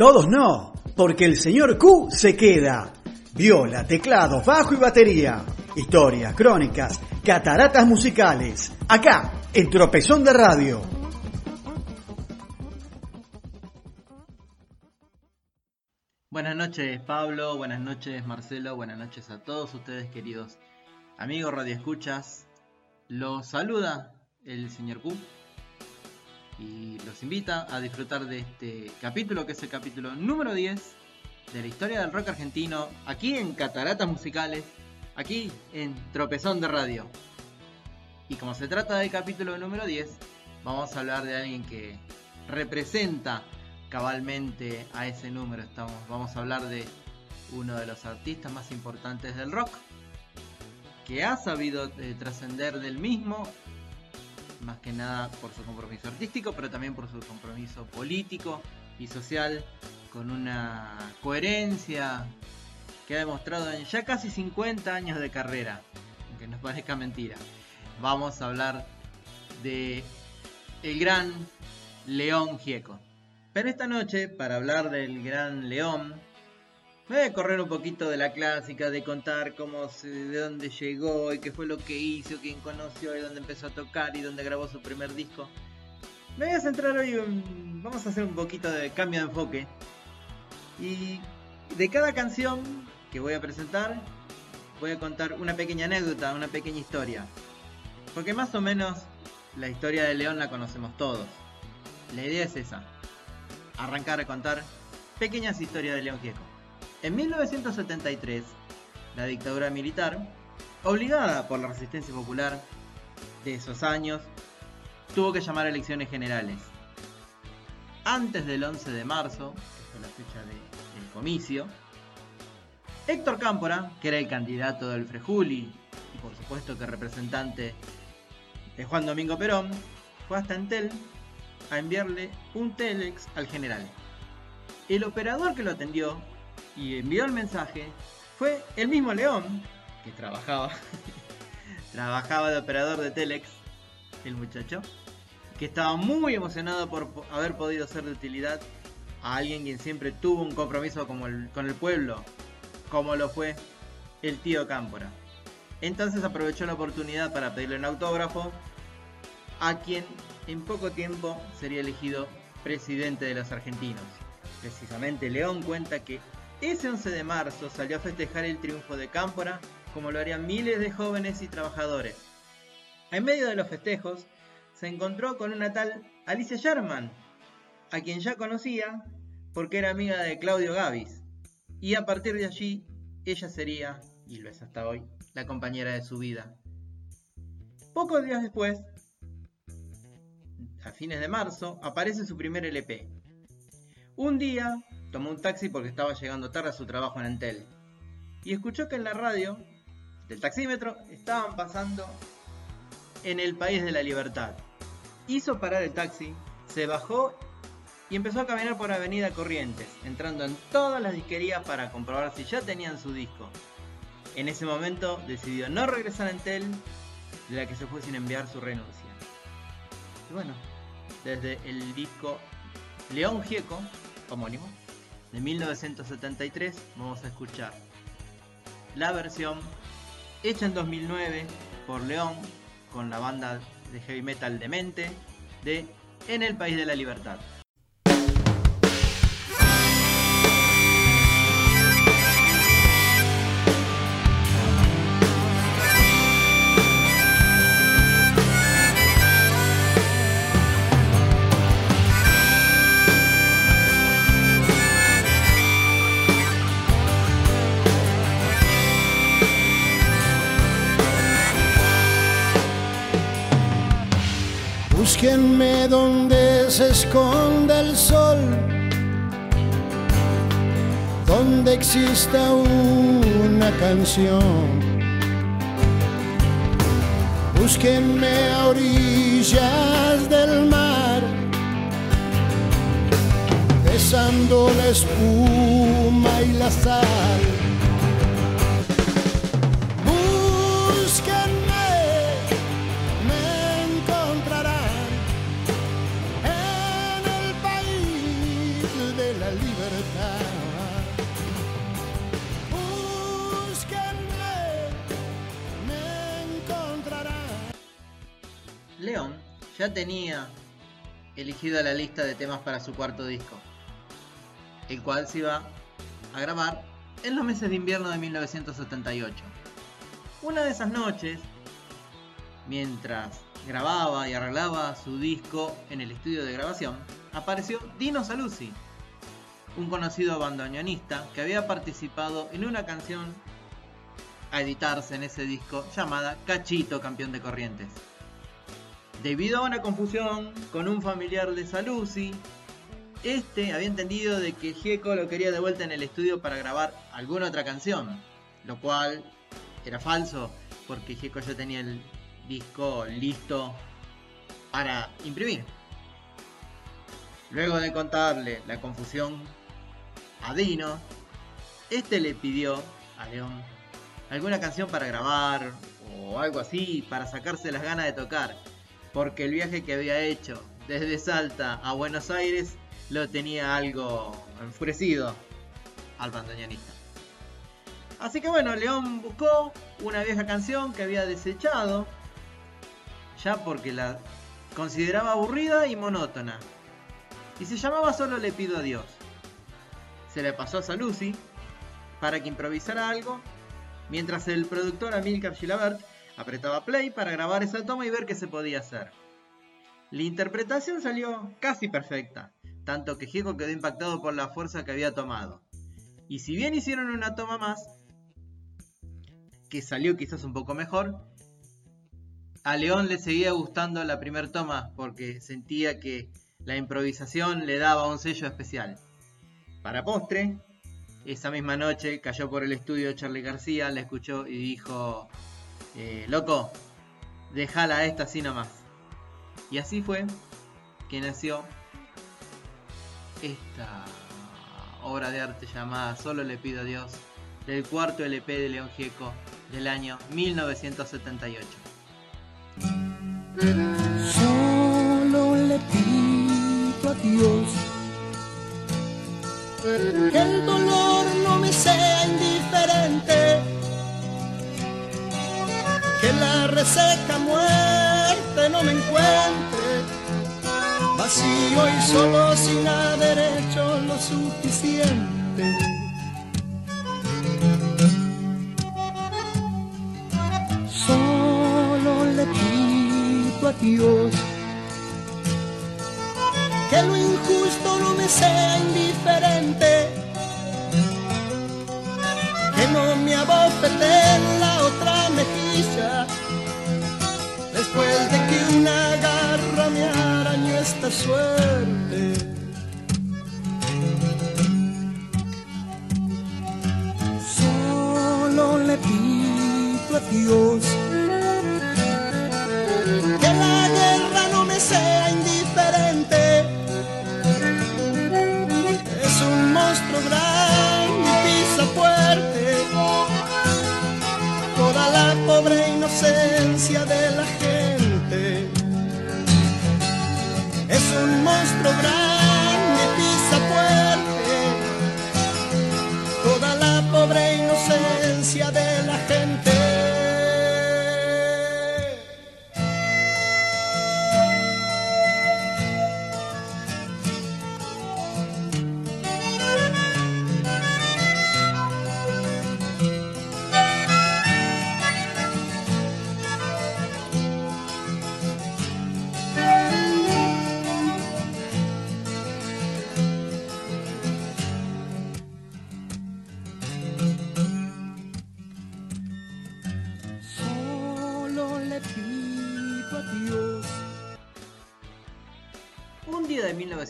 Todos no, porque el señor Q se queda. Viola, teclado, bajo y batería. Historias, crónicas, cataratas musicales. Acá, en Tropezón de Radio. Buenas noches Pablo, buenas noches Marcelo, buenas noches a todos ustedes queridos amigos radioescuchas. Los saluda el señor Q y los invita a disfrutar de este capítulo que es el capítulo número 10 de la historia del rock argentino aquí en Cataratas Musicales, aquí en Tropezón de Radio. Y como se trata del capítulo número 10, vamos a hablar de alguien que representa cabalmente a ese número. Estamos, vamos a hablar de uno de los artistas más importantes del rock, que ha sabido eh, trascender del mismo, más que nada por su compromiso artístico, pero también por su compromiso político y social, con una coherencia que ha demostrado en ya casi 50 años de carrera, aunque nos parezca mentira. Vamos a hablar de el gran León Gieco. Pero esta noche, para hablar del gran León, me voy a correr un poquito de la clásica, de contar cómo de dónde llegó y qué fue lo que hizo, quién conoció y dónde empezó a tocar y dónde grabó su primer disco. Me voy a centrar hoy, en, vamos a hacer un poquito de cambio de enfoque. Y de cada canción que voy a presentar, voy a contar una pequeña anécdota, una pequeña historia. Porque más o menos la historia de León la conocemos todos. La idea es esa arrancar a contar pequeñas historias de León Gieco. En 1973, la dictadura militar, obligada por la resistencia popular de esos años, tuvo que llamar a elecciones generales. Antes del 11 de marzo, que fue la fecha del comicio, Héctor Cámpora, que era el candidato del Frejuli y por supuesto que representante de Juan Domingo Perón, fue hasta Entel a enviarle un telex al general. El operador que lo atendió y envió el mensaje fue el mismo León, que trabajaba, trabajaba de operador de telex, el muchacho, que estaba muy emocionado por haber podido ser de utilidad a alguien quien siempre tuvo un compromiso con el pueblo, como lo fue el tío Cámpora. Entonces aprovechó la oportunidad para pedirle un autógrafo a quien en poco tiempo sería elegido presidente de los argentinos. Precisamente León cuenta que ese 11 de marzo salió a festejar el triunfo de Cámpora como lo harían miles de jóvenes y trabajadores. En medio de los festejos se encontró con una tal Alicia Sherman, a quien ya conocía porque era amiga de Claudio Gavis, y a partir de allí ella sería, y lo es hasta hoy, la compañera de su vida. Pocos días después a fines de marzo, aparece su primer LP. Un día tomó un taxi porque estaba llegando tarde a su trabajo en Entel y escuchó que en la radio del taxímetro estaban pasando en el país de la libertad. Hizo parar el taxi, se bajó y empezó a caminar por Avenida Corrientes, entrando en todas las disquerías para comprobar si ya tenían su disco. En ese momento decidió no regresar a Entel, de la que se fue sin enviar su renuncia. Y bueno, desde el disco León Gieco, homónimo, de 1973, vamos a escuchar la versión hecha en 2009 por León con la banda de heavy metal Demente de En el País de la Libertad. Búsquenme donde se esconde el sol, donde exista una canción. Búsquenme a orillas del mar, besando la espuma y la sal ya tenía elegido la lista de temas para su cuarto disco, el cual se iba a grabar en los meses de invierno de 1978. Una de esas noches, mientras grababa y arreglaba su disco en el estudio de grabación, apareció Dino Saluzzi, un conocido bandoneonista que había participado en una canción a editarse en ese disco llamada Cachito Campeón de Corrientes. Debido a una confusión con un familiar de Saluzzi, este había entendido de que Gieco lo quería de vuelta en el estudio para grabar alguna otra canción, lo cual era falso porque Gieco ya tenía el disco listo para imprimir. Luego de contarle la confusión a Dino, este le pidió a León alguna canción para grabar o algo así para sacarse las ganas de tocar, porque el viaje que había hecho desde Salta a Buenos Aires lo tenía algo enfurecido al bandoneonista. Así que bueno, León buscó una vieja canción que había desechado, ya porque la consideraba aburrida y monótona, y se llamaba Solo le pido a Dios. Se le pasó a Saluzzi para que improvisara algo, mientras el productor Amilcar Gilabert apretaba play para grabar esa toma y ver qué se podía hacer. La interpretación salió casi perfecta, tanto que Gieco quedó impactado por la fuerza que había tomado. Y si bien hicieron una toma más, que salió quizás un poco mejor, a León le seguía gustando la primera toma porque sentía que la improvisación le daba un sello especial. Para postre, esa misma noche cayó por el estudio Charlie García, la escuchó y dijo, eh, loco, déjala esta así nomás. Y así fue que nació esta obra de arte llamada Solo le pido a Dios, del cuarto LP de León Gieco del año 1978. Solo le pido a Dios que el dolor no me sea indiferente, la reseca muerte no me encuentre. Vacío y solo sin haber hecho lo suficiente. Solo le pido a Dios. Que lo injusto no me sea indiferente, que no me abofete la otra mejilla de que una garra me arañó esta suerte. Solo le pido a Dios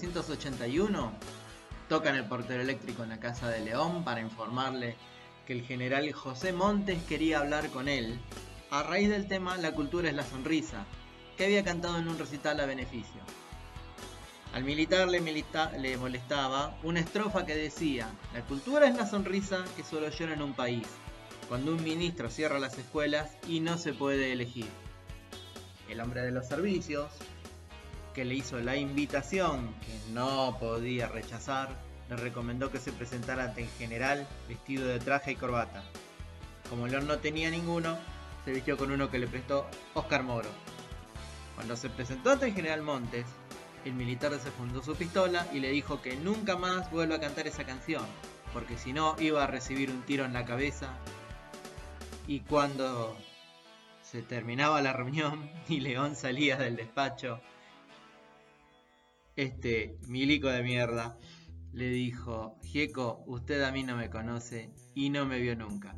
1981, tocan el portero eléctrico en la casa de León para informarle que el general José Montes quería hablar con él a raíz del tema La cultura es la sonrisa, que había cantado en un recital a beneficio. Al militar le, le molestaba una estrofa que decía, la cultura es la sonrisa que solo llora en un país, cuando un ministro cierra las escuelas y no se puede elegir. El hombre de los servicios, que le hizo la invitación que no podía rechazar, le recomendó que se presentara ante el general vestido de traje y corbata. Como León no tenía ninguno, se vistió con uno que le prestó Oscar Moro. Cuando se presentó ante el general Montes, el militar desfundó su pistola y le dijo que nunca más vuelva a cantar esa canción, porque si no iba a recibir un tiro en la cabeza. Y cuando se terminaba la reunión y León salía del despacho, este milico de mierda le dijo, Gieco, usted a mí no me conoce y no me vio nunca.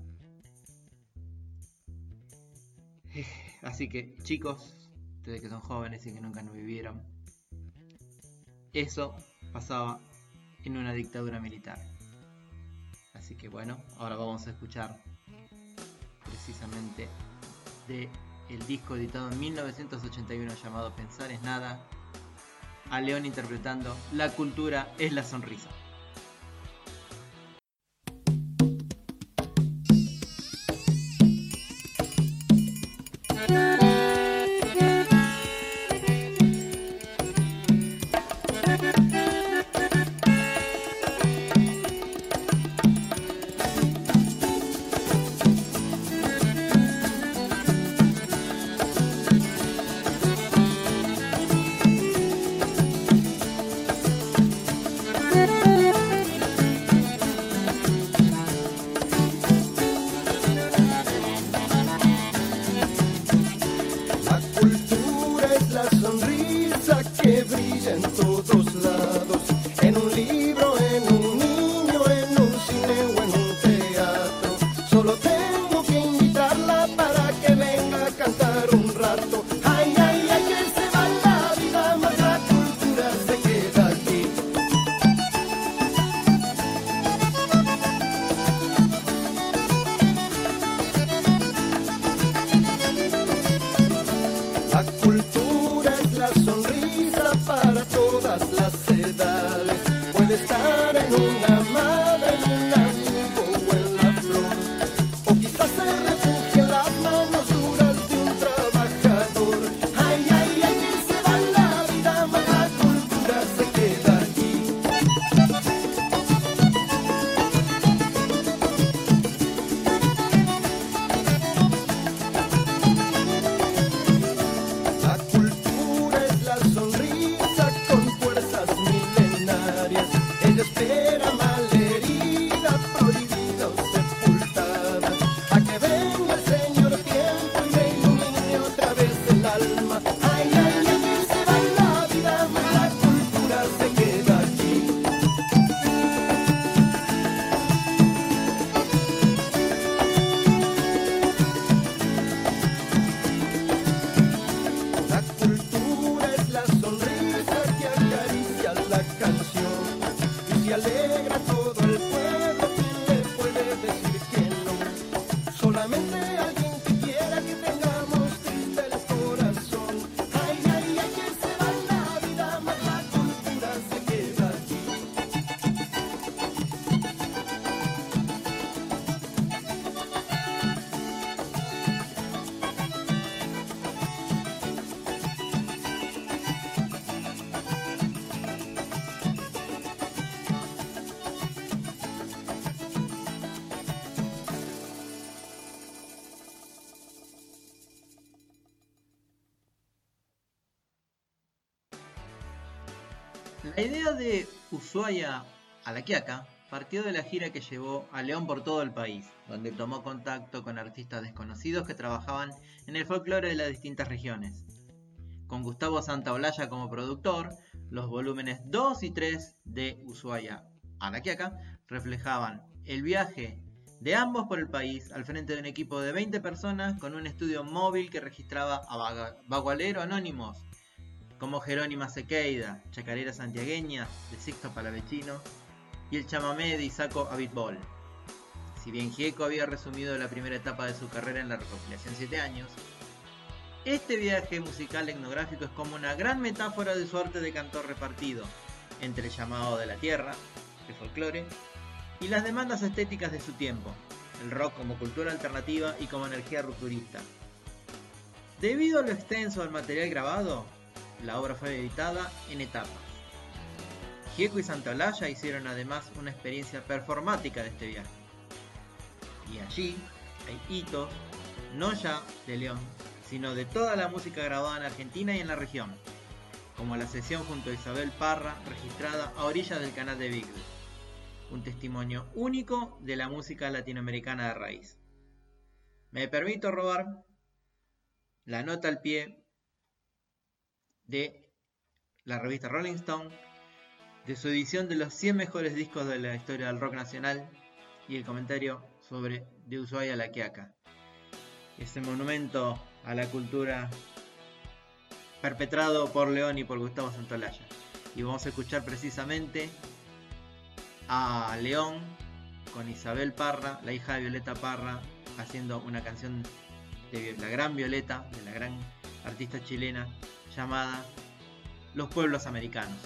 Así que chicos, ustedes que son jóvenes y que nunca nos vivieron, eso pasaba en una dictadura militar. Así que bueno, ahora vamos a escuchar precisamente de el disco editado en 1981 llamado Pensar es nada, a León interpretando La cultura es la sonrisa. La idea de Ushuaia a la Quiaca partió de la gira que llevó a León por todo el país, donde tomó contacto con artistas desconocidos que trabajaban en el folclore de las distintas regiones. Con Gustavo Santaolalla como productor, los volúmenes 2 y 3 de Ushuaia a la Quiaca reflejaban el viaje de ambos por el país al frente de un equipo de 20 personas con un estudio móvil que registraba a bagualero anónimos como Jerónima Sequeida, Chacarera Santiagueña de Sixto Palavecino y el chamamé de Isaco Abitbol. Si bien Gieco había resumido la primera etapa de su carrera en la recopilación 7 años, este viaje musical etnográfico es como una gran metáfora de su arte de cantor repartido entre el llamado de la tierra, el folclore, y las demandas estéticas de su tiempo, el rock como cultura alternativa y como energía rupturista. Debido a lo extenso del material grabado, la obra fue editada en etapas. Gieco y Santolaya hicieron además una experiencia performática de este viaje. Y allí hay hitos, no ya de León, sino de toda la música grabada en Argentina y en la región, como la sesión junto a Isabel Parra, registrada a orillas del canal de Beagle, un testimonio único de la música latinoamericana de raíz. Me permito robar la nota al pie de la revista Rolling Stone de su edición de los 100 mejores discos de la historia del rock nacional y el comentario sobre De Ushuaia a la Quiaca, ese monumento a la cultura perpetrado por León y por Gustavo Santolaya. Y vamos a escuchar precisamente a León con Isabel Parra, la hija de Violeta Parra, haciendo una canción de la gran Violeta, de la gran artista chilena, llamada Los Pueblos Americanos.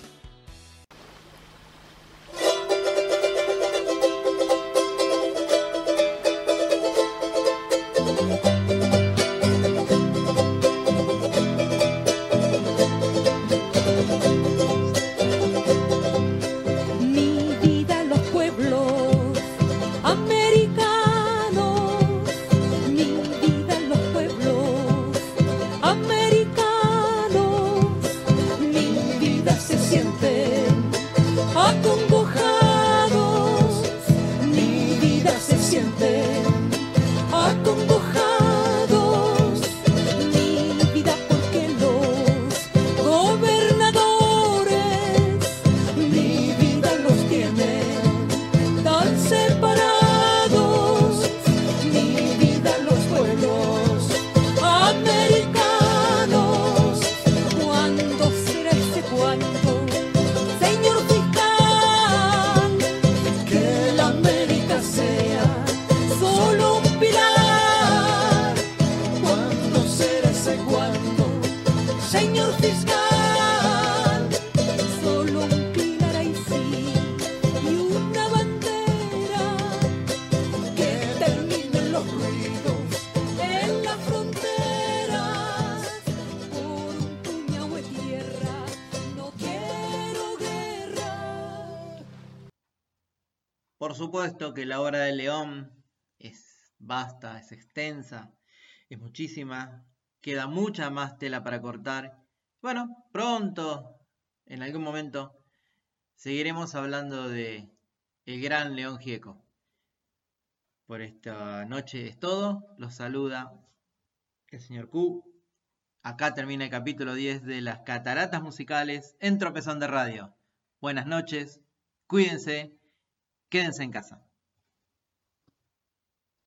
Supuesto que la obra de León es vasta, es extensa, es muchísima, queda mucha más tela para cortar. Bueno, pronto, en algún momento, seguiremos hablando de el gran León Gieco. Por esta noche es todo, los saluda el señor Q. Acá termina el capítulo 10 de las cataratas musicales en Tropezón de Radio. Buenas noches, cuídense Quédense en casa.